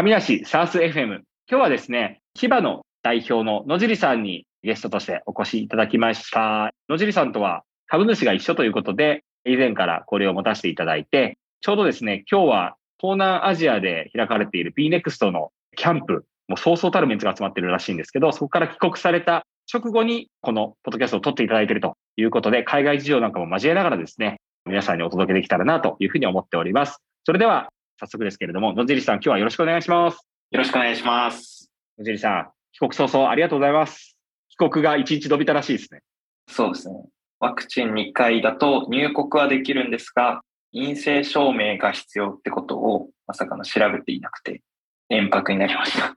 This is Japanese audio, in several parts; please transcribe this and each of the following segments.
神梨サース FM。今日はですね、千葉の代表の野尻さんにゲストとしてお越しいただきました。野尻さんとは株主が一緒ということで、以前から交流を持たせていただいて、ちょうどですね、今日は東南アジアで開かれている BNEXT のキャンプ、もうそうそうたるメンツが集まってるらしいんですけど、そこから帰国された直後にこのポッドキャストを撮っていただいているということで、海外事情なんかも交えながらですね、皆さんにお届けできたらなというふうに思っております。それでは早速ですけれども、野尻さん、今日はよろしくお願いします。よろしくお願いします。野尻さん、帰国早々ありがとうございます。帰国が1日伸びたらしいですね。そうですね。ワクチン2回だと入国はできるんですが、陰性証明が必要ってことをまさかの調べていなくて、連泊になりました。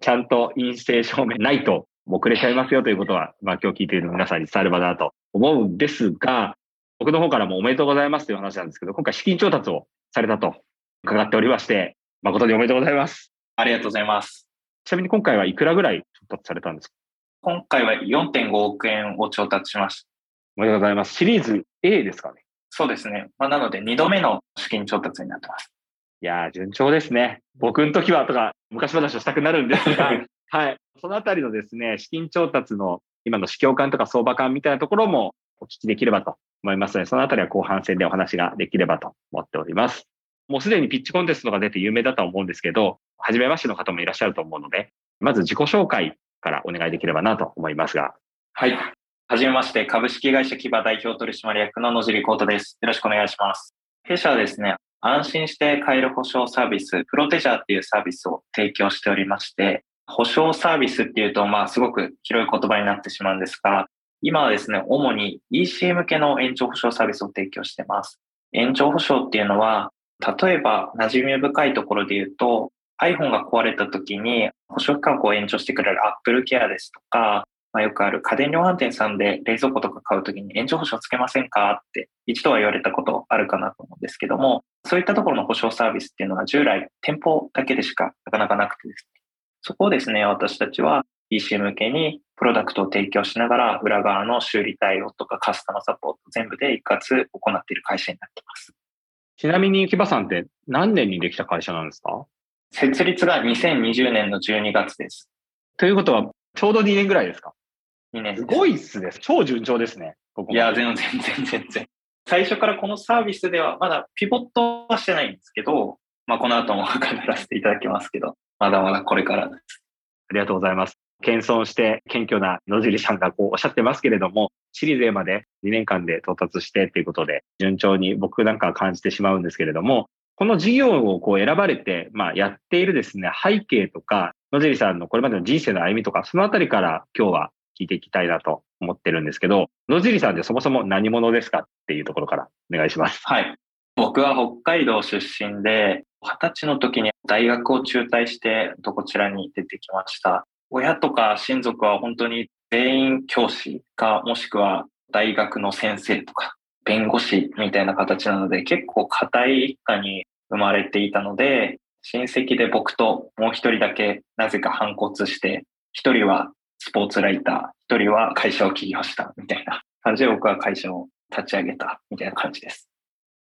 ちゃんと陰性証明ないと遅れちゃいますよということは、まあ今日聞いている皆さんに伝えればなと思うんですが、僕の方からもおめでとうございますという話なんですけど、今回資金調達をされたと伺っておりまして、誠におめでとうございます。ありがとうございます。ちなみに今回はいくらぐらい調達されたんですか？今回は4.5億円を調達しました。おめでとうございます。シリーズ A ですかね。そうですね。まあ、なので2度目の資金調達になってます。いやー、順調ですね。僕の時はとか、昔話をしたくなるんですが、はい。そのあたりのですね、資金調達の今の市況感とか相場感みたいなところもお聞きできればと思いますので、そのあたりは後半戦でお話ができればと思っております。もうすでにピッチコンテストが出て有名だと思うんですけど、初めましての方もいらっしゃると思うので、まず自己紹介からお願いできればなと思いますが。はい。はじめまして、株式会社キバ代表取締役の野尻幸太です。よろしくお願いします。弊社はですね、安心して買える保証サービス、プロテジャーっていうサービスを提供しておりまして、保証サービスっていうと、まあ、すごく広い言葉になってしまうんですが、今はですね、主に EC 向けの延長保証サービスを提供してます。延長保証っていうのは、例えば馴染み深いところで言うと、iPhone が壊れた時に保証期間を延長してくれる Apple Care ですとか、まあ、よくある家電量販店さんで冷蔵庫とか買うときに延長保証つけませんか？って一度は言われたことあるかなと思うんですけども、そういったところの保証サービスっていうのは従来店舗だけでしかなかなかなくてですね、そこをですね、私たちは EC 向けにプロダクトを提供しながら裏側の修理対応とかカスタマーサポート全部で一括行っている会社になっています。ちなみに、木場さんって何年にできた会社なんですか？設立が2020年の12月です。ということは、ちょうど2年ぐらいですか？2年ですすごいっすね。超順調ですね。ここいや、全然、全然、全然。最初からこのサービスではまだピボットはしてないんですけど、まあ、この後も語らせていただきますけど、まだまだこれからです。ありがとうございます。謙遜して謙虚な野尻さんがこうおっしゃってますけれども、シリーズ A まで2年間で到達してっていうことで、順調に僕なんかは感じてしまうんですけれども、この事業をこう選ばれて、まあ、やっているですね、背景とか、野尻さんのこれまでの人生の歩みとか、そのあたりから今日は聞いていきたいなと思ってるんですけど、野尻さんってそもそも何者ですか？っていうところからお願いします。はい。僕は北海道出身で、二十歳の時に大学を中退して、こちらに出てきました。親とか親族は本当に全員教師か、もしくは大学の先生とか、弁護士みたいな形なので、結構固い一家に生まれていたので、親戚で僕ともう一人だけなぜか反骨して、一人はスポーツライター、一人は会社を起業したみたいな 感じで僕は会社を立ち上げたみたいな感じです。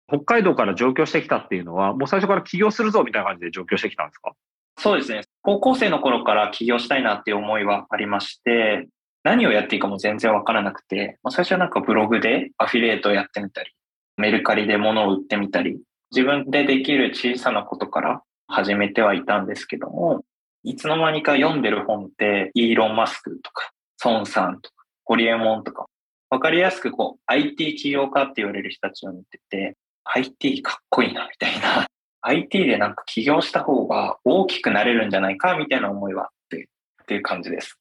北海道から上京してきたっていうのは、もう最初から起業するぞみたいな感じで上京してきたんですか？そうですね。高校生の頃から起業したいなっていう思いはありまして、何をやっていいかも全然わからなくて、まあ、最初はなんかブログでアフィリエイトをやってみたり、メルカリで物を売ってみたり、自分でできる小さなことから始めてはいたんですけども、いつの間にか読んでる本って、イーロン・マスクとか、孫さんとか、ホリエモンとか、わかりやすくこう、IT 起業家って言われる人たちを見てて、IT かっこいいな、みたいな。IT でなんか起業した方が大きくなれるんじゃないか、みたいな思いはあって、っていう感じです。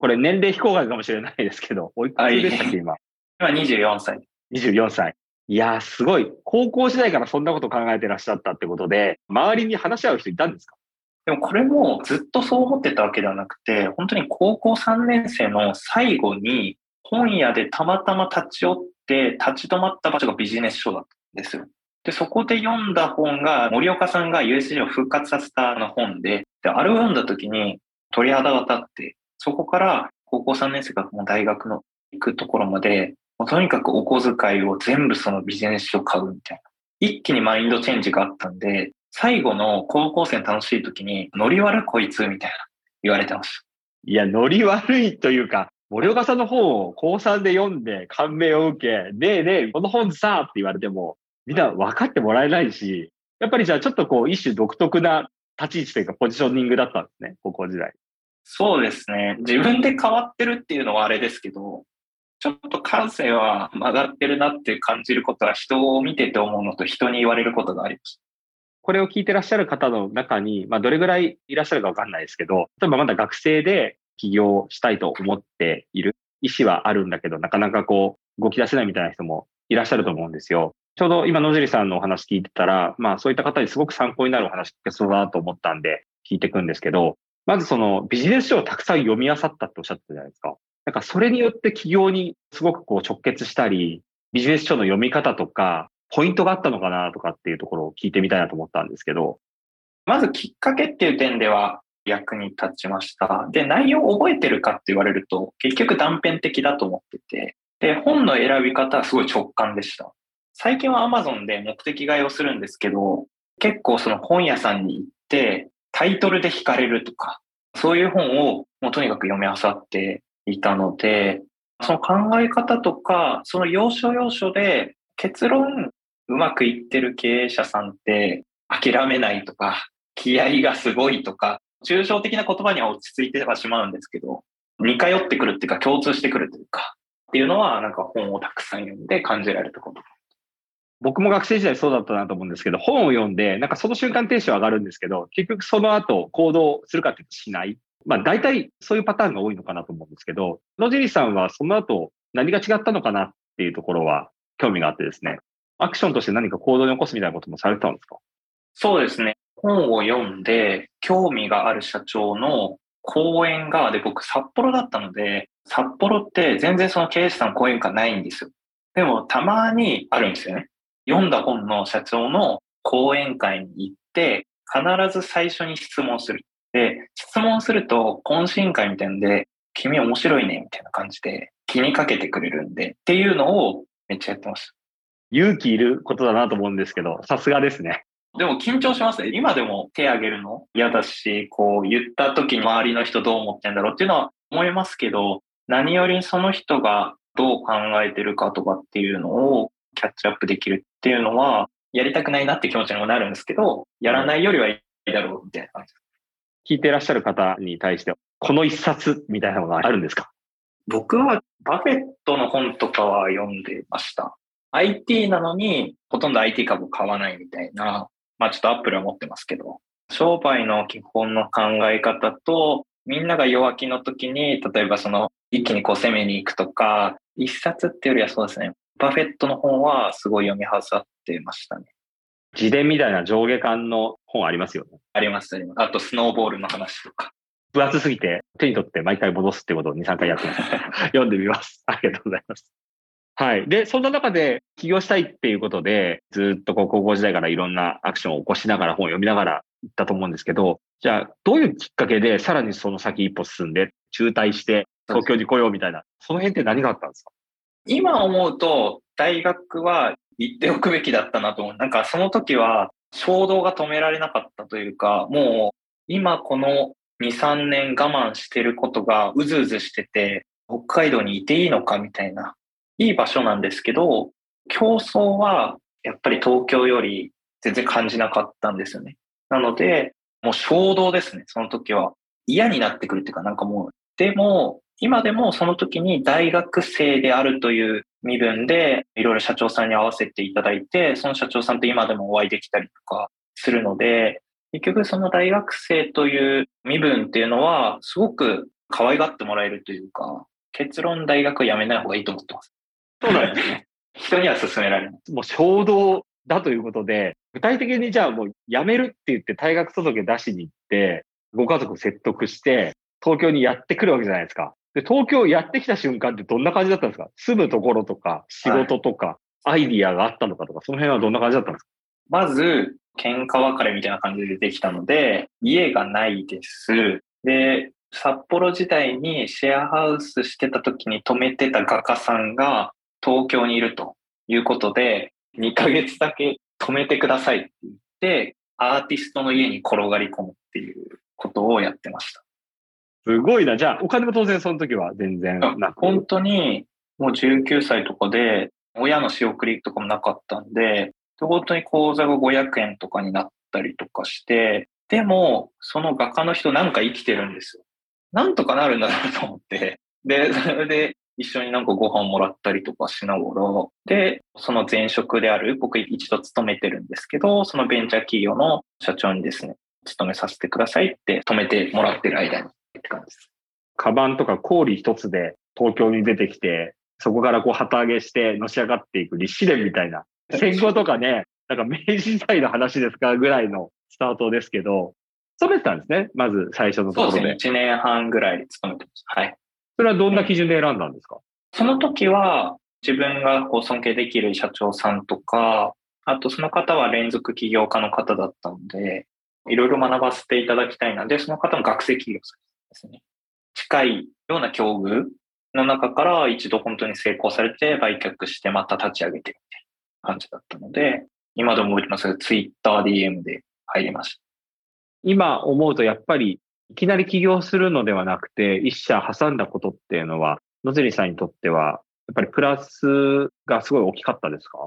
これ年齢非公開かもしれないですけど、おいくつでしたっけ、今？今24歳。24歳。いやー、すごい。高校時代からそんなこと考えてらっしゃったってことで、周りに話し合う人いたんですか？でもこれもずっとそう思ってたわけではなくて、本当に高校3年生の最後に本屋でたまたま立ち寄って立ち止まった場所がビジネス書だったんですよ。で、そこで読んだ本が森岡さんが USJ を復活させたあの本で、で、あれを読んだ時に鳥肌が立って、そこから高校3年生からもう大学の行くところまで、もうとにかくお小遣いを全部そのビジネス書買うみたいな。一気にマインドチェンジがあったんで、最後の高校生の楽しい時に、ノリ悪こいつみたいな言われてました。いや、ノリ悪いというか、森岡さんの本を高3で読んで感銘を受け、ねえねえ、この本さって言われても、みんな分かってもらえないし、やっぱりじゃあちょっとこう一種独特な立ち位置というかポジショニングだったんですね、高校時代。そうですね。自分で変わってるっていうのはあれですけど、ちょっと感性は曲がってるなって感じることは人を見てて思うのと人に言われることがあります。これを聞いてらっしゃる方の中に、まあ、どれぐらいいらっしゃるかわかんないですけど、例えばまだ学生で起業したいと思っている意思はあるんだけど、なかなかこう、動き出せないみたいな人もいらっしゃると思うんですよ。ちょうど今野尻さんのお話聞いてたら、まあそういった方にすごく参考になるお話聞けそうだなと思ったんで聞いていくんですけど、まずそのビジネス書をたくさん読み漁ったっておっしゃってたじゃないですか。なんかそれによって企業にすごくこう直結したり、ビジネス書の読み方とか、ポイントがあったのかなとかっていうところを聞いてみたいなと思ったんですけど。まずきっかけっていう点では役に立ちました。で、内容を覚えてるかって言われると、結局断片的だと思ってて、で、本の選び方はすごい直感でした。最近は Amazon で目的買いをするんですけど、結構その本屋さんに行って、タイトルで惹かれるとか、そういう本をもうとにかく読み漁っていたので、その考え方とか、その要所要所で結論うまくいってる経営者さんって諦めないとか、気合がすごいとか、抽象的な言葉には落ち着いてはしまうんですけど、似通ってくるっていうか共通してくるというか、っていうのはなんか本をたくさん読んで感じられたこと。僕も学生時代そうだったなと思うんですけど、本を読んで、なんかその瞬間テンション上がるんですけど、結局その後行動するかっていうとしない。まあ大体そういうパターンが多いのかなと思うんですけど、野尻さんはその後何が違ったのかなっていうところは興味があってですね、アクションとして何か行動に起こすみたいなこともされてたんですか？そうですね。本を読んで興味がある社長の講演が、で僕札幌だったので、札幌って全然その経営者さんの講演会ないんですよ。でもたまにあるんですよね。読んだ本の社長の講演会に行って、必ず最初に質問する。で、質問すると、懇親会みたいなんで、君面白いね、みたいな感じで気にかけてくれるんで、っていうのをめっちゃやってました。勇気いることだなと思うんですけど、さすがですね。でも緊張しますね。今でも手挙げるの？嫌だし、こう言った時に周りの人どう思ってんだろうっていうのは思いますけど、何よりその人がどう考えてるかとかっていうのをキャッチアップできるっていうのは、やりたくないなって気持ちにもなるんですけど、やらないよりはいいだろうみたいな感じ。聞いてらっしゃる方に対して、この一冊みたいなのがあるんですか？僕はバフェットの本とかは読んでました。IT なのにほとんど IT 株買わないみたいな、まあちょっとアップルは持ってますけど、商売の基本の考え方と、みんなが弱気の時に、例えばその一気にこう攻めに行くとか、一冊っていうよりはそうですね、バフェットの本はすごい読みはさってましたね。自伝みたいな上下巻の本ありますよね。あります、あります。あと、スノーボールの話とか。分厚すぎて手に取って毎回戻すってことを2、3回やってます。読んでみます。ありがとうございます。はい。で、そんな中で起業したいっていうことで、ずっとこう高校時代からいろんなアクションを起こしながら本を読みながら行ったと思うんですけど、じゃあ、どういうきっかけでさらにその先一歩進んで、中退して東京に来ようみたいな、その辺って何があったんですか？今思うと、大学は行っておくべきだったなと思う。なんかその時は衝動が止められなかったというか、もう今この2、3年我慢してることがうずうずしてて、北海道にいていいのかみたいな、いい場所なんですけど、競争はやっぱり東京より全然感じなかったんですよね。なので、もう衝動ですね、その時は。嫌になってくるっていうか、なんかもう、でも、今でもその時に大学生であるという身分でいろいろ社長さんに会わせていただいて、その社長さんと今でもお会いできたりとかするので、結局その大学生という身分っていうのはすごく可愛がってもらえるというか、結論大学を辞めない方がいいと思ってます。そうなんですね。人には勧められない。もう衝動だということで、具体的にじゃあもう辞めるって言って退学届出しに行って、ご家族説得して、東京にやってくるわけじゃないですか。で、東京やってきた瞬間ってどんな感じだったんですか？住むところとか、仕事とか、アイディアがあったのかとか、その辺はどんな感じだったんですか？まず、喧嘩別れみたいな感じでできたので、家がないです。で、札幌時代にシェアハウスしてた時に泊めてた画家さんが東京にいるということで、2ヶ月だけ泊めてくださいって言って、アーティストの家に転がり込むっていうことをやってました。すごいな。じゃあ、お金も当然その時は全然なく。本当に、もう19歳とかで、親の仕送りとかもなかったんで、本当に口座が500円とかになったりとかして、でも、その画家の人なんか生きてるんですよ。なんとかなるんだなと思って。で、それで一緒になんかご飯もらったりとかしながら、で、その前職である、僕一度勤めてるんですけど、そのベンチャー企業の社長にですね、勤めさせてくださいって止めてもらってる間にって感じです。カバンとか氷一つで東京に出てきて、そこからこう旗揚げしてのし上がっていく立志伝みたいな。戦後とかね、なんか明治時代の話ですかぐらいのスタートですけど、勤めてたんですね。まず最初のところで。そうですね。1年半ぐらい勤めてました。はい。それはどんな基準で選んだんですか、その時は自分がこう尊敬できる社長さんとか、あとその方は連続起業家の方だったので、いろいろ学ばせていただきたいので、その方も学生企業さんですね。近いような境遇の中から一度本当に成功されて売却してまた立ち上げてみたいな感じだったので、今でも覚えてますが、ツイッター DM で入りました。今思うとやっぱりいきなり起業するのではなくて、一社挟んだことっていうのは、野尻さんにとっては、やっぱりプラスがすごい大きかったですか？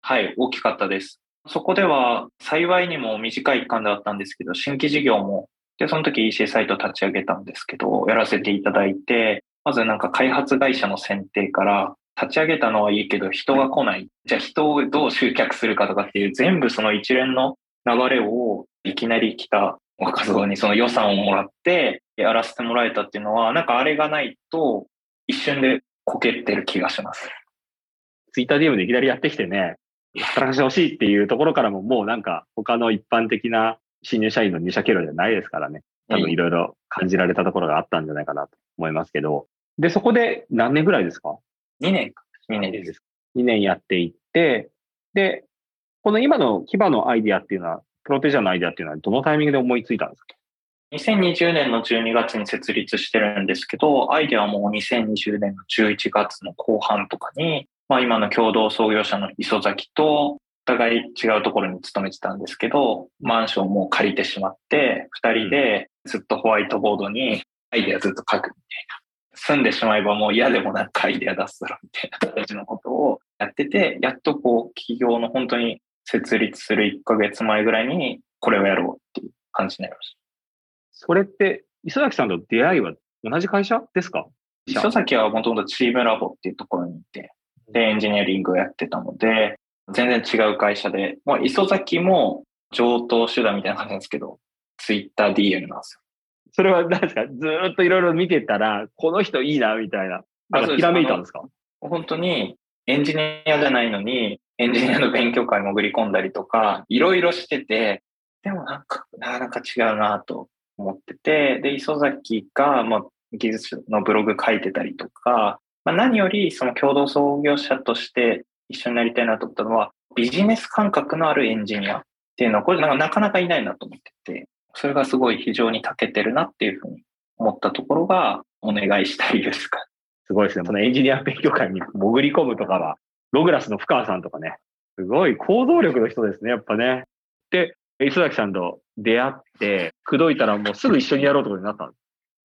はい、大きかったです。そこでは幸いにも短い期間だったんですけど、新規事業も、で、その時 EC サイト立ち上げたんですけど、やらせていただいて、まずなんか開発会社の選定から、立ち上げたのはいいけど人が来ない。じゃあ人をどう集客するかとかっていう全部その一連の流れをいきなり来た若造にその予算をもらってやらせてもらえたっていうのは、なんかあれがないと一瞬でこけてる気がします。ツイッター DM でいきなりやってきてね、働かせてほしいっていうところからももうなんか他の一般的な新入社員の入社経路じゃないですからね。多分いろいろ感じられたところがあったんじゃないかなと思いますけど。で、そこで何年ぐらいですか ?2 年か。2年です。2年やっていって、で、この今の牙のアイディアっていうのは、プロテジャーのアイディアっていうのはどのタイミングで思いついたんですか？2020年の12月に設立してるんですけど、アイデアはもう2020年の11月の後半とかに、まあ今の共同創業者の磯崎と、お互い違うところに勤めてたんですけど、マンションも借りてしまって、二人でずっとホワイトボードにアイデアずっと書くみたいな。住んでしまえばもう嫌でもなんかアイデア出すだろみたいな形のことをやってて、やっとこう企業の本当に設立する1ヶ月前ぐらいにこれをやろうっていう感じになりました。それって、磯崎さんと出会いは同じ会社ですか？磯崎はもともとチームラボっていうところにいて、で、エンジニアリングをやってたので、全然違う会社で、もう磯崎も上等手段みたいな感じなんですけど、ツイッター DM なんですよ。それは何ですか？ずっといろいろ見てたら、この人いいな、みたいな。なんかひらめいたんですか？本当にエンジニアじゃないのに、エンジニアの勉強会潜り込んだりとか、いろいろしてて、でもなんか、なかなか違うなと思ってて、で、磯崎が、まあ、技術のブログ書いてたりとか、まあ、何よりその共同創業者として一緒になりたいなと思ったのは、ビジネス感覚のあるエンジニアっていうのは、これなんかなかなかいないなと思ってて、それがすごい非常に長けてるなっていうふうに思ったところが、お願いしたいですか。すごいですね。そのエンジニア勉強会に潜り込むとかは、ログラスの深川さんとかね、すごい行動力の人ですね、やっぱね。で、磯崎さんと出会って、口説いたらもうすぐ一緒にやろうとになったんです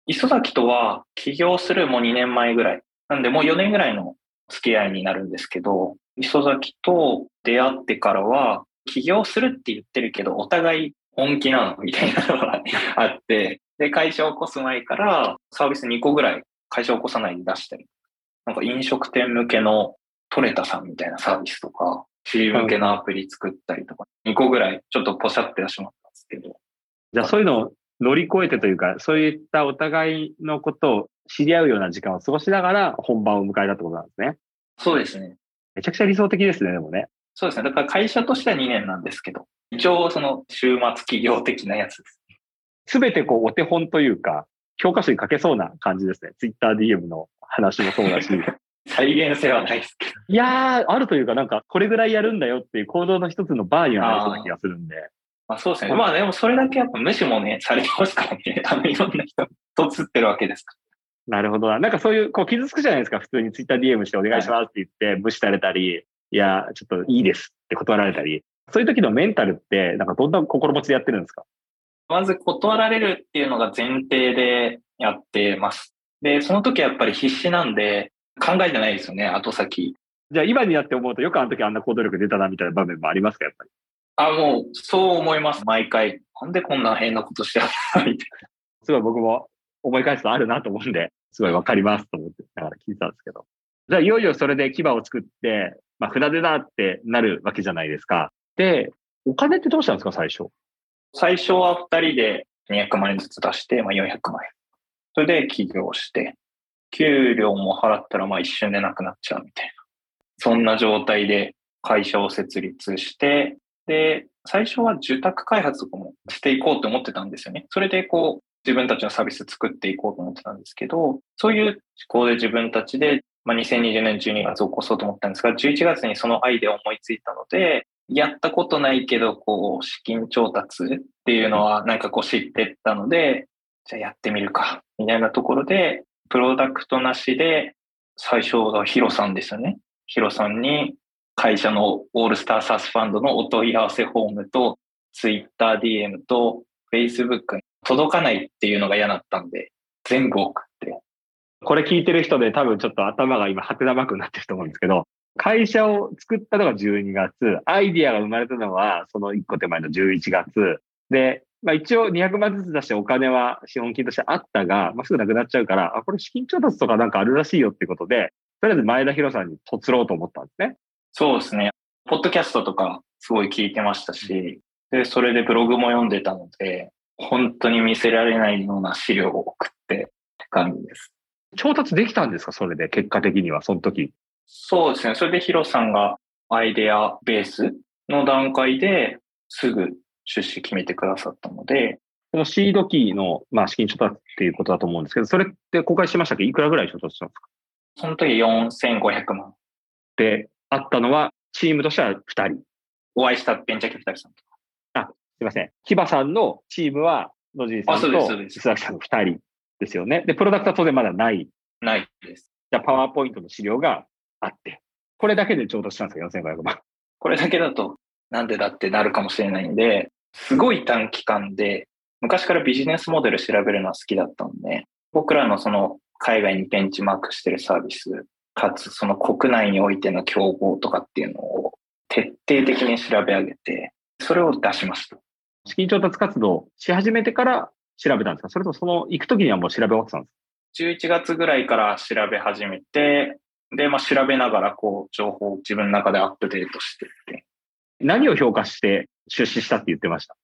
磯崎とは起業するもう2年前ぐらい。なんでもう4年ぐらいの付き合いになるんですけど、磯崎と出会ってからは、起業するって言ってるけど、お互い本気なのみたいなのがあって、で、会社を起こす前からサービス2個ぐらい会社を起こさないで出したり、なんか飲食店向けのトレタさんみたいなサービスとか、チーム向けのアプリ作ったりとか、2個ぐらいちょっとポシャってしまったんですけど。じゃあそういうのを乗り越えてというか、そういったお互いのことを知り合うような時間を過ごしながら本番を迎えたってことなんですね。そうですね。めちゃくちゃ理想的ですね、でもね。そうですね。だから会社としては2年なんですけど、一応その週末企業的なやつです。すべてこうお手本というか、教科書に書けそうな感じですね。ツイッター DM の話もそうだし。再現性はないですけど。いやー、あるというか、なんか、これぐらいやるんだよっていう行動の一つのバーにはなりそうな気がするんで。まあそうですね。まあでもそれだけやっぱ無視もね、されてますからね。あの、いろんな人とつってるわけですかなるほどな。なんかそういう、こう傷つくじゃないですか。普通にツイッター DM してお願いしますって言って、無視されたり、いや、ちょっといいですって断られたり。そういう時のメンタルって、なんかどんな心持ちでやってるんですか？まず断られるっていうのが前提でやってます。で、その時はやっぱり必死なんで、考えてないですよね、後先。じゃあ今になって思うと、よくあの時あんな行動力出たなみたいな場面もありますか、やっぱり？あ、もう、そう思います、毎回。なんでこんな変なことしてやったみたいな。すごい僕も思い返すとあるなと思うんで、すごいわかりますと思って、だから聞いたんですけど。じゃあいよいよそれで牙を作って、まあ船出だってなるわけじゃないですか。で、お金ってどうしたんですか、最初？最初は2人で200万円ずつ出して、まあ、400万円。それで起業して、給料も払ったらまあ一瞬でなくなっちゃうみたいな。そんな状態で会社を設立して、で、最初は住宅開発とかもしていこうと思ってたんですよね。それでこう、自分たちのサービス作っていこうと思ってたんですけど、そういう思考で自分たちで、まあ、2020年12月を起こそうと思ったんですが、11月にそのアイデアを思いついたので、やったことないけど、こう、資金調達っていうのはなんかこう知ってったので、じゃあやってみるか、みたいなところで、プロダクトなしで、最初はヒロさんですよね。ヒロさんに会社のオールスターサースファンドのお問い合わせフォームと、ツイッター DM と、フェイスブックに届かないっていうのが嫌だったんで、全部送って。これ聞いてる人で多分ちょっと頭が今、ハテナマークになってると思うんですけど、会社を作ったのが12月、アイディアが生まれたのはその1個手前の11月。で、まあ一応200万ずつ出してお金は資本金としてあったが、まあすぐなくなっちゃうから、あ、これ資金調達とかなんかあるらしいよっていうことで、とりあえず前田博さんにとつろうと思ったんですね。そうですね。ポッドキャストとかすごい聞いてましたし、で、それでブログも読んでたので、本当に見せられないような資料を送ってって感じです。調達できたんですか？それで、結果的には、その時。そうですね。それでヒロさんがアイデアベースの段階ですぐ出資決めてくださったので、このシードキーの、まあ、資金調達っていうことだと思うんですけど、それって公開しましたっけ？いくらぐらい調達したんですか？その時4500万。で、あったのは、チームとしては2人。お会いしたベンチャーキャピタルさんと。あ、すいません。キバさんのチームは、野尻さんと須崎さんの2人ですよね。で、プロダクトは当然まだない。ないです。じゃあ、パワーポイントの資料があって、これだけで調達したんですか ?4500 万。これだけだと、なんでだってなるかもしれないんで、すごい短期間で、昔からビジネスモデル調べるのは好きだったんで、僕らのその海外にベンチマークしてるサービス、かつその国内においての競合とかっていうのを徹底的に調べ上げて、それを出しました。資金調達活動し始めてから調べたんですか？それとその行くときにはもう調べ終わってたんですか ?11 月ぐらいから調べ始めて、で、まあ、調べながら、こう、情報を自分の中でアップデートしていって。何を評価して出資したって言ってました？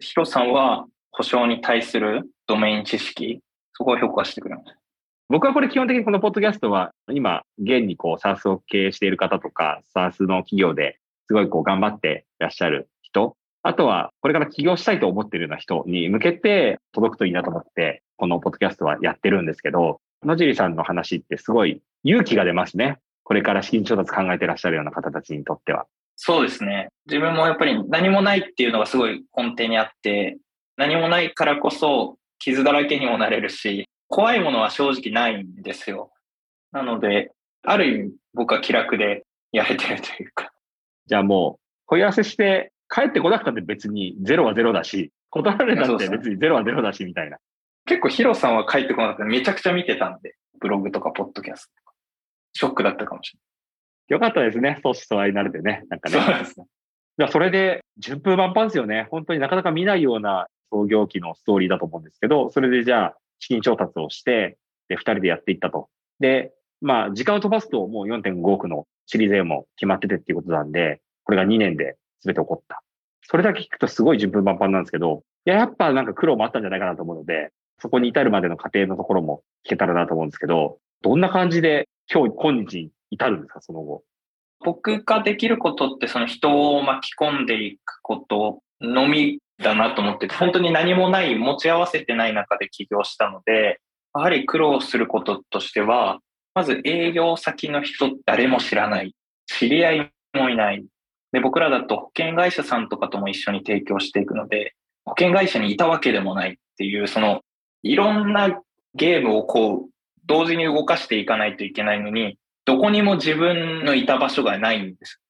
ヒロさんは、保証に対するドメイン知識、そこを評価してくれました。僕はこれ基本的にこのポッドキャストは、今、現にこう、サースを経営している方とか、サースの企業ですごいこう、頑張っていらっしゃる人、あとは、これから起業したいと思っているような人に向けて届くといいなと思って、このポッドキャストはやってるんですけど、野尻さんの話ってすごい勇気が出ますね。これから資金調達考えてらっしゃるような方たちにとっては。そうですね。自分もやっぱり何もないっていうのがすごい根底にあって、何もないからこそ傷だらけにもなれるし、怖いものは正直ないんですよ。なので、ある意味僕は気楽でやれてるというか。じゃあもう、問い合わせして帰ってこなくたって別にゼロはゼロだし、断られたって別にゼロはゼロだしみたいな。結構ヒロさんは帰ってこなくてめちゃくちゃ見てたんで、ブログとかポッドキャストとか。ショックだったかもしれない。よかったですね。相思相愛になれてね。なんかね。そうですね。じゃそれで、順風満帆ですよね。本当になかなか見ないような創業期のストーリーだと思うんですけど、それでじゃあ、資金調達をして、で、二人でやっていったと。で、まあ、時間を飛ばすともう4.5億のシリーズ A も決まっててっていうことなんで、これが2年で全て起こった。それだけ聞くとすごい順風満帆なんですけど、いや、やっぱなんか苦労もあったんじゃないかなと思うので、そこに至るまでの過程のところも聞けたらなと思うんですけど、どんな感じで今日、今日至るんですか、その後？僕ができることって、その人を巻き込んでいくことのみだなと思ってて、本当に何もない、持ち合わせてない中で起業したので、やはり苦労することとしては、まず営業先の人誰も知らない。知り合いもいない。で、僕らだと保険会社さんとかとも一緒に提供していくので、保険会社にいたわけでもないっていう、そのいろんなゲームをこう、同時に動かしていかないといけないのに、どこにも自分のいた場所がないんです。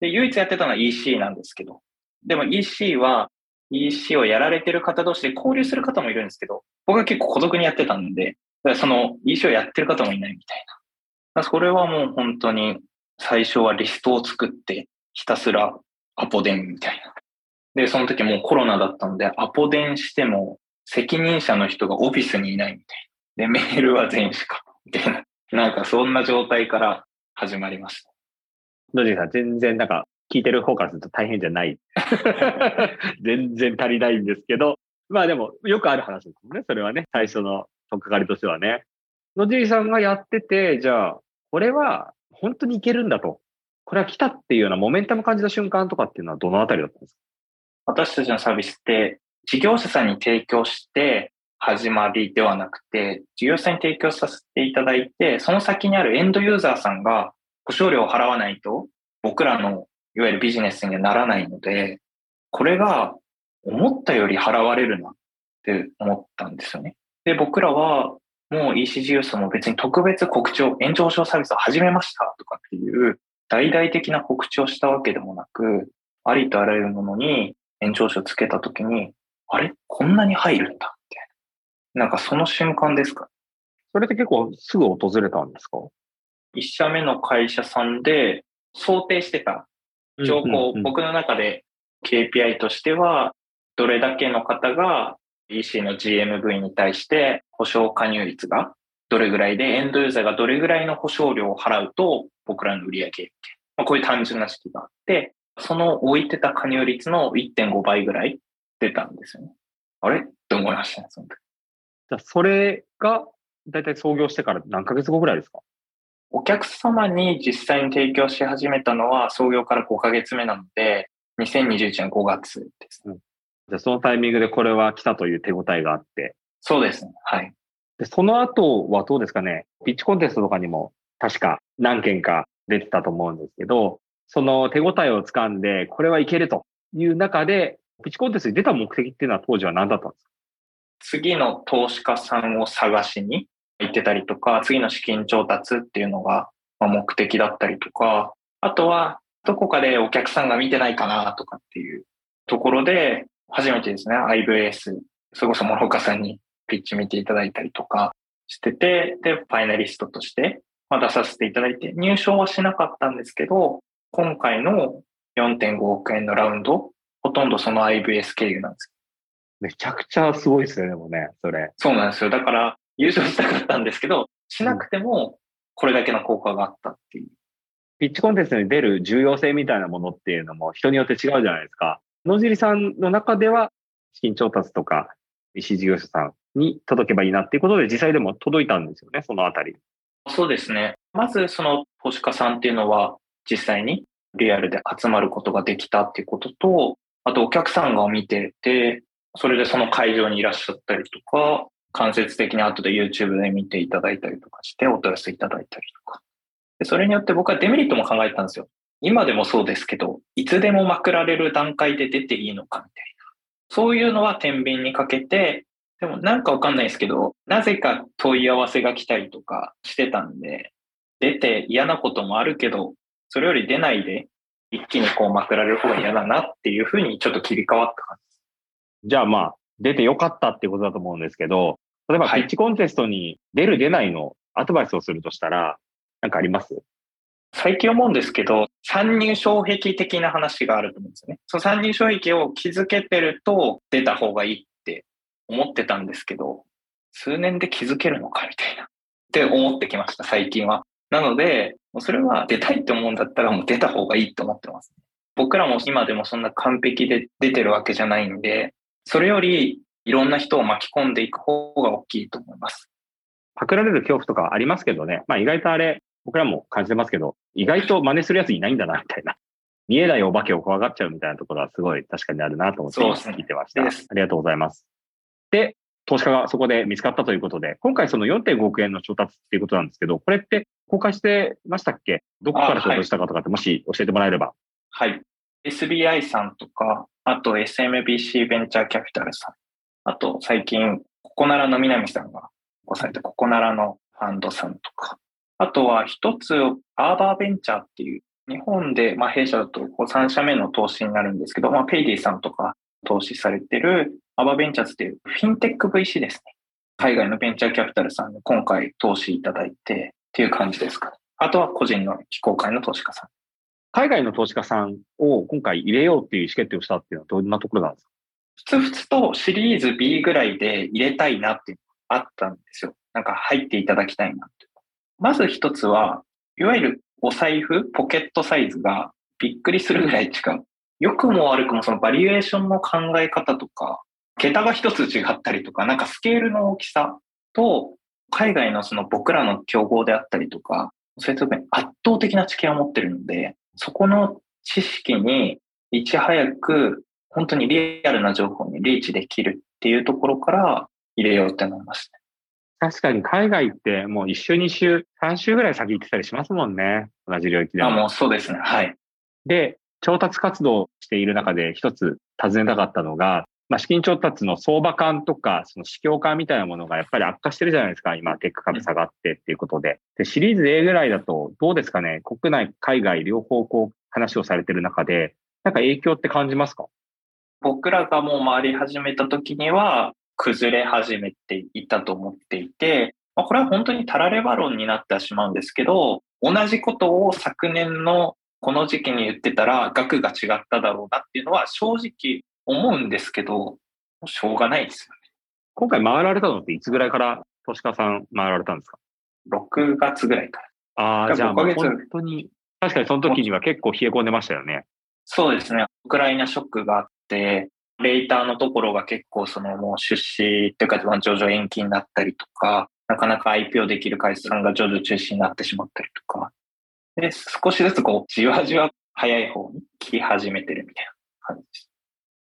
で、唯一やってたのは EC なんですけど、でも EC は EC をやられてる方同士で交流する方もいるんですけど、僕は結構孤独にやってたんで、その EC をやってる方もいないみたいな。それはもう本当に最初はリストを作ってひたすらアポ電みたいな。で、その時もうコロナだったので、アポ電しても責任者の人がオフィスにいないみたいな。で、メールは全しか、みたいな。なんかそんな状態から始まりました。野次さん、全然なんか聞いてる方からすると大変じゃない。全然足りないんですけど、まあでもよくある話ですね。それはね、最初のとっかかりとしてはね。野尻さんがやってて、じゃあ、これは本当にいけるんだと。これは来たっていうようなモメンタム感じた瞬間とかっていうのはどのあたりだったんですか？私たちのサービスって、事業者さんに提供して始まりではなくて、事業者さんに提供させていただいて、その先にあるエンドユーザーさんが保証料を払わないと、僕らのいわゆるビジネスにはならないので、これが思ったより払われるなって思ったんですよね。で、僕らはもう EC 事業者も別に特別告知を、延長保証サービスを始めましたとかっていう大々的な告知をしたわけでもなく、ありとあらゆるものに延長証つけたときに、あれ？こんなに入るんだって。なんかその瞬間ですか？それって結構すぐ訪れたんですか？一社目の会社さんで想定してた。情報、僕の中で KPI としては、どれだけの方が EC の GMV に対して保証加入率がどれぐらいで、エンドユーザーがどれぐらいの保証料を払うと僕らの売り上げって、まあ、こういう単純な式があって、その置いてた加入率の1.5倍ぐらい出たんですよね。あれ？って思いました？ね、その時。じゃあ、それが、だいたい創業してから何ヶ月後ぐらいですか？お客様に実際に提供し始めたのは創業から5ヶ月目なので、2021年5月です、うん。じゃあそのタイミングでこれは来たという手応えがあって。そうですね。はい。でその後はどうですかね？ピッチコンテストとかにも確か何件か出てたと思うんですけど、その手応えをつかんで、これはいけるという中で、ピッチコンテストに出た目的っていうのは当時は何だったんですか？次の投資家さんを探しに行ってたりとか、次の資金調達っていうのが目的だったりとか、あとはどこかでお客さんが見てないかなとかっていうところで、初めてですね、IVS、それこそ諸岡さんにピッチ見ていただいたりとかしてて、で、ファイナリストとして出させていただいて、入賞はしなかったんですけど、今回の4.5億円のラウンド、ほとんどその IVS 経由なんですめちゃくちゃすごいですよね、でもね、それ。そうなんですよ。だから、優勝したかったんですけど、しなくても、これだけの効果があったっていう。ピッチコンテストに出る重要性みたいなものっていうのも人によって違うじゃないですか。野尻さんの中では、資金調達とか、石事業者さんに届けばいいなっていうことで、実際でも届いたんですよね、そのあたり。そうですね。まず、その投資家さんっていうのは、実際にリアルで集まることができたっていうことと、あとお客さんが見てて、それでその会場にいらっしゃったりとか、間接的に後で YouTube で見ていただいたりとかしてお問い合わせいただいたりとか。それによって僕はデメリットも考えたんですよ。今でもそうですけど、いつでもまくられる段階で出ていいのかみたいな。そういうのは天秤にかけて、でもなんかわかんないですけど、なぜか問い合わせが来たりとかしてたんで、出て嫌なこともあるけど、それより出ないで一気にこうまくられる方が嫌だなっていうふうにちょっと切り替わった感じ。じゃあまあ、出てよかったっていうことだと思うんですけど、例えばピッチコンテストに出る出ないのアドバイスをするとしたら、なんかあります？最近思うんですけど、参入障壁的な話があると思うんですよね。その参入障壁を築けてると出た方がいいって思ってたんですけど、数年で気づけるのかみたいな。って思ってきました、最近は。なので、それは出たいって思うんだったらもう出た方がいいと思ってます。僕らも今でもそんな完璧で出てるわけじゃないんで、それよりいろんな人を巻き込んでいく方が大きいと思います。パクられる恐怖とかありますけどね。まあ意外とあれ、僕らも感じてますけど、意外と真似するやついないんだな、みたいな。見えないお化けを怖がっちゃうみたいなところはすごい確かにあるなと思って聞いてました。ね、ありがとうございます。で、投資家がそこで見つかったということで、今回その4.5億円の調達っていうことなんですけど、これって公開してましたっけ？どこから調達したかとかって、もし教えてもらえれば。はい。SBI さんとか、あと SMBC ベンチャーキャピタルさん、あと最近、ココナラの南さんがごされたココナラのファンドさんとか、あとは一つ、アーバーベンチャーっていう日本で、まあ、弊社だとこう3社目の投資になるんですけど、まあ、ペイディさんとか投資されてるアバベンチャーズっていうフィンテック VC ですね。海外のベンチャーキャピタルさんに今回投資いただいてっていう感じですか、ね。あとは個人の非公開の投資家さん。海外の投資家さんを今回入れようっていう意思決定をしたっていうのはどんなところなんですか？普通普通とシリーズ B ぐらいで入れたいなっていうのがあったんですよ。なんか入っていただきたいなって。まず一つは、いわゆるお財布、ポケットサイズがびっくりするぐらい違う。良くも悪くもそのバリエーションの考え方とか、桁が一つ違ったりとか、なんかスケールの大きさと、海外のその僕らの競合であったりとか、そういうとこに圧倒的な知見を持ってるので、そこの知識にいち早く本当にリアルな情報にリーチできるっていうところから入れようって思いました。確かに海外ってもう1週、2週、3週ぐらい先行ってたりしますもんね。同じ領域でも。あ、もうそうですね。はい。で、調達活動している中で一つ尋ねたかったのが、まあ、資金調達の相場感とか、その市況感みたいなものがやっぱり悪化してるじゃないですか。今、テック株下がってっていうことで。で、シリーズ A ぐらいだとどうですかね国内、海外両方こう話をされてる中で、なんか影響って感じますか？僕らがもう回り始めた時には、崩れ始めていたと思っていて、まあ、これは本当にたられば論になってしまうんですけど、同じことを昨年のこの時期に言ってたら額が違っただろうなっていうのは正直思うんですけど、しょうがないですよね。今回回られたのっていつぐらいから投資家さん回られたんですか ?6 月ぐらいから。ああ、じゃあ本当に、確かにその時には結構冷え込んでましたよね。そうですね。ウクライナショックがあって、レーターのところが結構そのもう出資っていうか上場延期になったりとか、なかなか IPO できる会社さんが上場中止になってしまったりとか、で、少しずつこう、じわじわ早い方に切り始めてるみたいな感じです。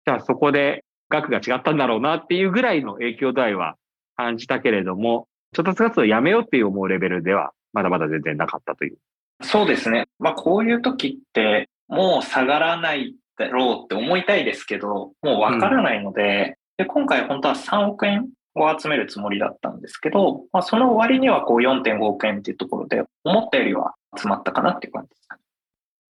じゃあそこで額が違ったんだろうなっていうぐらいの影響度合いは感じたけれども、ちょっとずつやめようっていう思うレベルでは、まだまだ全然なかったという。そうですね。まあこういう時って、もう下がらないだろうって思いたいですけど、もうわからないので、うん、で今回本当は3億円を集めるつもりだったんですけど、まあ、その割にはこう4.5億円っていうところで、思ったよりは集まったかなっていう感じですかね。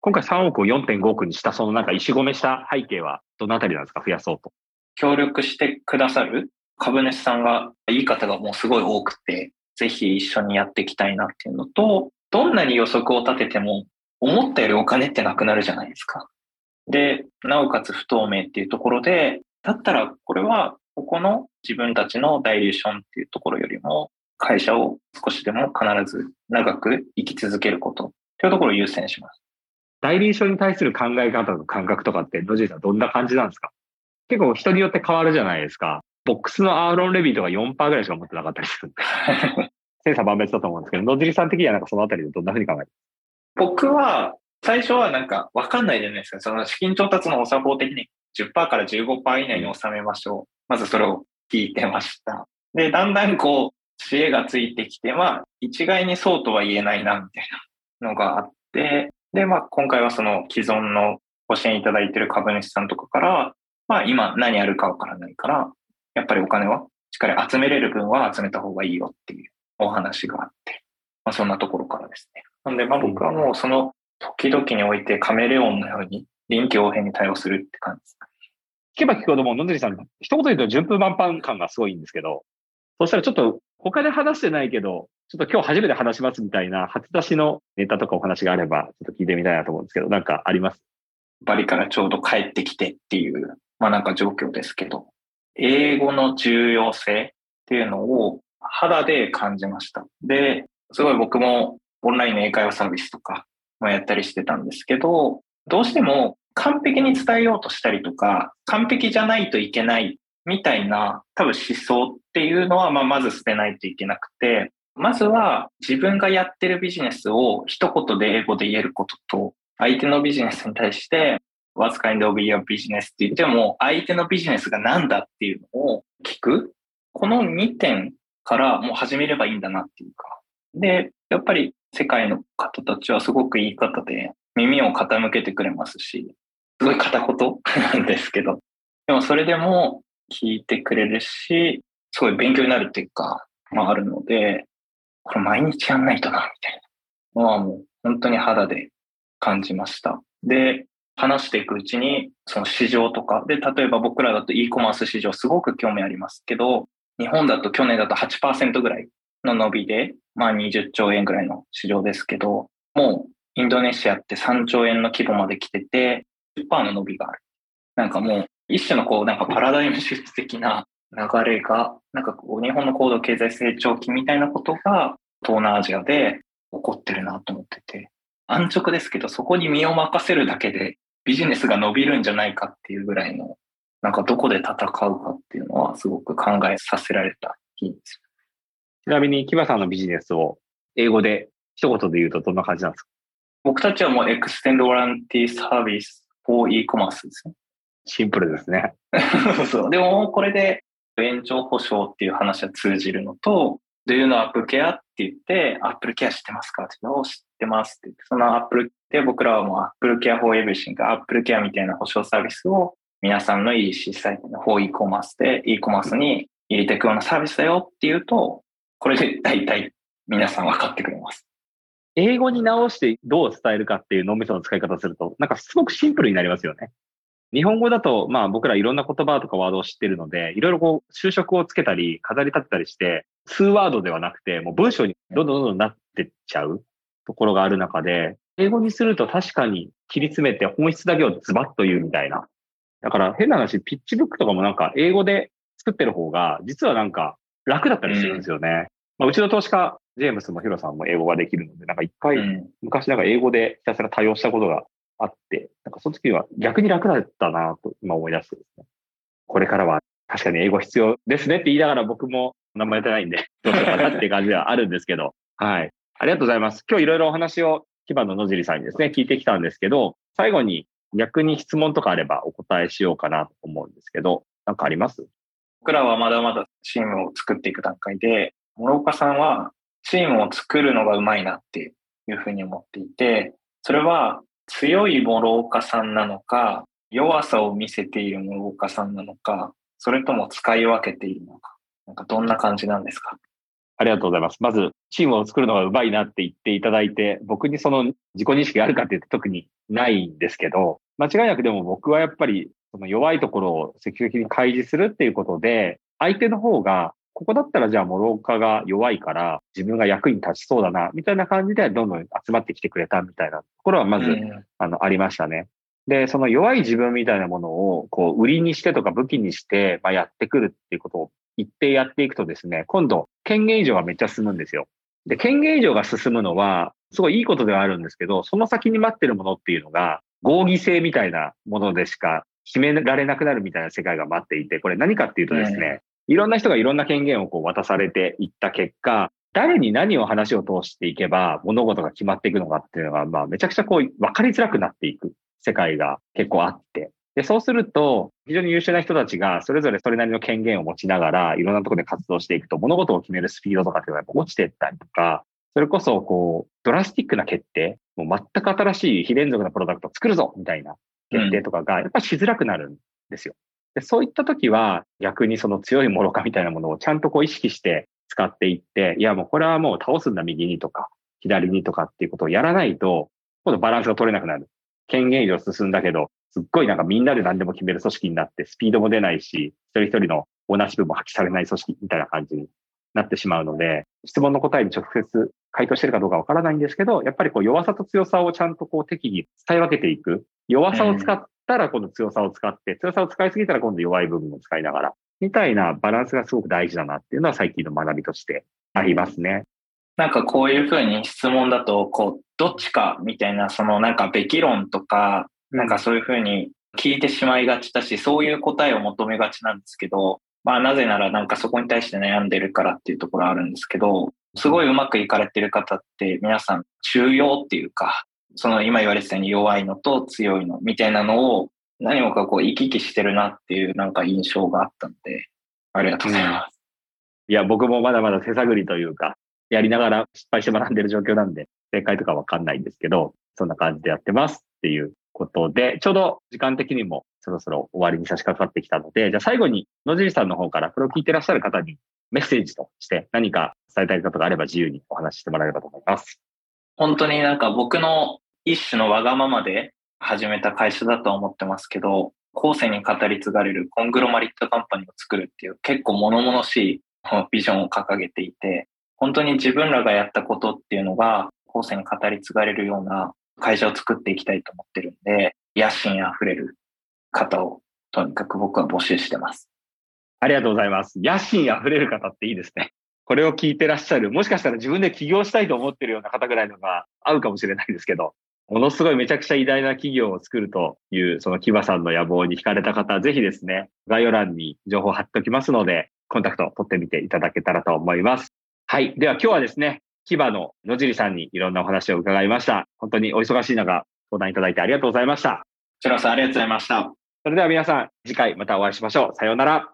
今回3億を4.5億にした、そのなんか石込めした背景はどのあたりなんですか？増やそうと。協力してくださる？株主さんがいい方がもうすごい多くて、ぜひ一緒にやっていきたいなっていうのと、どんなに予測を立てても、思ったよりお金ってなくなるじゃないですか。で、なおかつ不透明っていうところで、だったらこれはここの自分たちのダイリューションっていうところよりも、会社を少しでも必ず長く生き続けることっていうところを優先します。代理書に対する考え方の感覚とかって、野尻さんどんな感じなんですか？結構人によって変わるじゃないですか。ボックスのアーロンレビーとか4%ぐらいしか持ってなかったりするんで。千差万別だと思うんですけど、野尻さん的にはなんかそのあたりでどんなふうに考えて僕は最初はなんか分かんないじゃないですか。その資金調達のお作法的に10%から15%以内に収めましょう。まずそれを聞いてました。で、だんだんこう、知恵がついてきて、まあ、一概にそうとは言えないな、みたいなのがあって、で、まあ、今回はその既存のご支援いただいている株主さんとかから、まあ、今何やるかわからないから、やっぱりお金はしっかり集めれる分は集めた方がいいよっていうお話があって、まあ、そんなところからですね。なんで、まあ、僕はもうその時々においてカメレオンのように臨機応変に対応するって感じですか。聞けば聞くほども、野尻さん、一言で言うと順風満帆感がすごいんですけど、そしたらちょっと他で話してないけど、ちょっと今日初めて話しますみたいな初出しのネタとかお話があれば、ちょっと聞いてみたいなと思うんですけど、なんかあります？バリからちょうど帰ってきてっていう、まあなんか状況ですけど、英語の重要性っていうのを肌で感じました。で、すごい僕もオンラインの英会話サービスとかもやったりしてたんですけど、どうしても完璧に伝えようとしたりとか、完璧じゃないといけないみたいな多分思想っていうのは、まあ、まず捨てないといけなくて、まずは自分がやってるビジネスを一言で英語で言えることと、相手のビジネスに対して、What's kind of your business って言っても、相手のビジネスが何だっていうのを聞く。この2点からもう始めればいいんだなっていうか。で、やっぱり世界の方たちはすごくいい方で、耳を傾けてくれますし、すごい片言なんですけど、でもそれでも聞いてくれるし、すごい勉強になるっていうか、まああるので、これ毎日やんないとな、みたいなのはもう本当に肌で感じました。で、話していくうちに、その市場とか、で、例えば僕らだと e コマース市場すごく興味ありますけど、日本だと去年だと8%ぐらいの伸びで、まあ20兆円ぐらいの市場ですけど、もうインドネシアって3兆円の規模まで来てて、10%の伸びがある。なんかもう一種のこうなんかパラダイムシフト的な流れが、なんかこう日本の高度経済成長期みたいなことが東南アジアで起こってるなと思ってて、安直ですけどそこに身を任せるだけでビジネスが伸びるんじゃないかっていうぐらいの、なんかどこで戦うかっていうのはすごく考えさせられた日です。ちなみに、 Kiva さんのビジネスを英語で一言で言うとどんな感じなんですか？僕たちはもうエクステンドワランティサービス for e-commerce ですね。シンプルですね。そう。でもこれで延長保証っていう話は通じるのと、Do you know Apple Care? って言って、Apple Care 知ってますかって言って、知ってますって言って、その Apple で僕らはもう Apple Care for Everything、Apple Care みたいな保証サービスを皆さんの EC サイトの for e-commerce で e-commerce に入れていくようなサービスだよっていうと、これで大体皆さん分かってくれます。英語に直してどう伝えるかっていう脳みその使い方をすると、なんかすごくシンプルになりますよね。日本語だと、まあ僕らいろんな言葉とかワードを知ってるので、いろいろこう、就職をつけたり、飾り立てたりして、数ワードではなくて、もう文章にどんどんどんどんなってっちゃうところがある中で、英語にすると確かに切り詰めて本質だけをズバッと言うみたいな。だから変な話、ピッチブックとかもなんか英語で作ってる方が、実はなんか楽だったりするんですよね。うんまあ、うちの投資家、ジェームスもヒロさんも英語ができるので、なんか一回、昔なんか英語でひたすら対応したことがあって、なんかその時は逆に楽だったなと今思い出してですね。これからは確かに英語必要ですねって言いながら僕も何もやってないんで、どうしようかなっていう感じではあるんですけど、はい。ありがとうございます。今日いろいろお話を基盤の野尻さんにですね、聞いてきたんですけど、最後に逆に質問とかあればお答えしようかなと思うんですけど、なんかあります？僕らはまだまだチームを作っていく段階で、諸岡さんはチームを作るのがうまいなっていうふうに思っていて、それは強い諸岡さんなのか、弱さを見せている諸岡さんなのか、それとも使い分けているのか、なんかどんな感じなんですか？ありがとうございます。まず、チームを作るのがうまいなって言っていただいて、僕にその自己認識があるかって言って特にないんですけど、間違いなくでも僕はやっぱりその弱いところを積極的に開示するっていうことで、相手の方がここだったらじゃあ、諸岡が弱いから、自分が役に立ちそうだな、みたいな感じで、どんどん集まってきてくれたみたいなところは、まず、あの、ありましたね。で、その弱い自分みたいなものを、こう、売りにしてとか武器にして、まあ、やってくるっていうことを言ってやっていくとですね、今度、権限以上がめっちゃ進むんですよ。で、権限以上が進むのは、すごいいいことではあるんですけど、その先に待ってるものっていうのが、合議制みたいなものでしか決められなくなるみたいな世界が待っていて、これ何かっていうとですね、いろんな人がいろんな権限をこう渡されていった結果、誰に何を話を通していけば物事が決まっていくのかっていうのが、まあめちゃくちゃこう分かりづらくなっていく世界が結構あって。で、そうすると、非常に優秀な人たちがそれぞれそれなりの権限を持ちながら、いろんなところで活動していくと、物事を決めるスピードとかっていうのがやっぱ落ちていったりとか、それこそ、こう、ドラスティックな決定、もう全く新しい非連続なプロダクトを作るぞみたいな決定とかが、やっぱしづらくなるんですよ。でそういった時は逆にその強いものかみたいなものをちゃんとこう意識して使っていって、いやもうこれはもう倒すんだ右にとか左にとかっていうことをやらないと、今度バランスが取れなくなる。権限以上進んだけど、すっごいなんかみんなで何でも決める組織になってスピードも出ないし、一人一人のオーナーシップも発揮されない組織みたいな感じになってしまうので、質問の答えに直接回答してるかどうかわからないんですけど、やっぱりこう弱さと強さをちゃんとこう適宜伝え分けていく。弱さを使ったら今度強さを使って、強さを使いすぎたら今度弱い部分を使いながら、みたいなバランスがすごく大事だなっていうのは最近の学びとしてありますね。なんかこういうふうに質問だと、こう、どっちかみたいな、そのなんかべき論とか、なんかそういうふうに聞いてしまいがちだし、そういう答えを求めがちなんですけど、まあなぜならなんかそこに対して悩んでるからっていうところあるんですけど、すごいうまくいかれてる方って皆さん中庸っていうか、その今言われてたように弱いのと強いのみたいなのを何もかこう行き来してるなっていうなんか印象があったので、ありがとうございます。いや、僕もまだまだ手探りというか、やりながら失敗して学んでる状況なんで、正解とかわかんないんですけど、そんな感じでやってますっていうことで、ちょうど時間的にもそろそろ終わりに差し掛かってきたので、じゃあ最後に野尻さんの方からこれを聞いてらっしゃる方にメッセージとして何か伝えたいことがあれば自由にお話ししてもらえればと思います。本当になんか僕の一種のわがままで始めた会社だと思ってますけど、後世に語り継がれるコングロマリットカンパニーを作るっていう結構物々しいビジョンを掲げていて、本当に自分らがやったことっていうのが後世に語り継がれるような会社を作っていきたいと思ってるんで、野心あふれる方をとにかく僕は募集してます。ありがとうございます。野心あふれる方っていいですね。これを聞いてらっしゃる、もしかしたら自分で起業したいと思ってるような方ぐらいのが合うかもしれないですけど、ものすごいめちゃくちゃ偉大な企業を作るという、そのキバさんの野望に惹かれた方は、ぜひですね、概要欄に情報貼っておきますので、コンタクトを取ってみていただけたらと思います。はい。では今日はですね、キバの野尻さんにいろんなお話を伺いました。本当にお忙しい中、相談いただいてありがとうございました。こちらさんありがとうございました。それでは皆さん、次回またお会いしましょう。さようなら。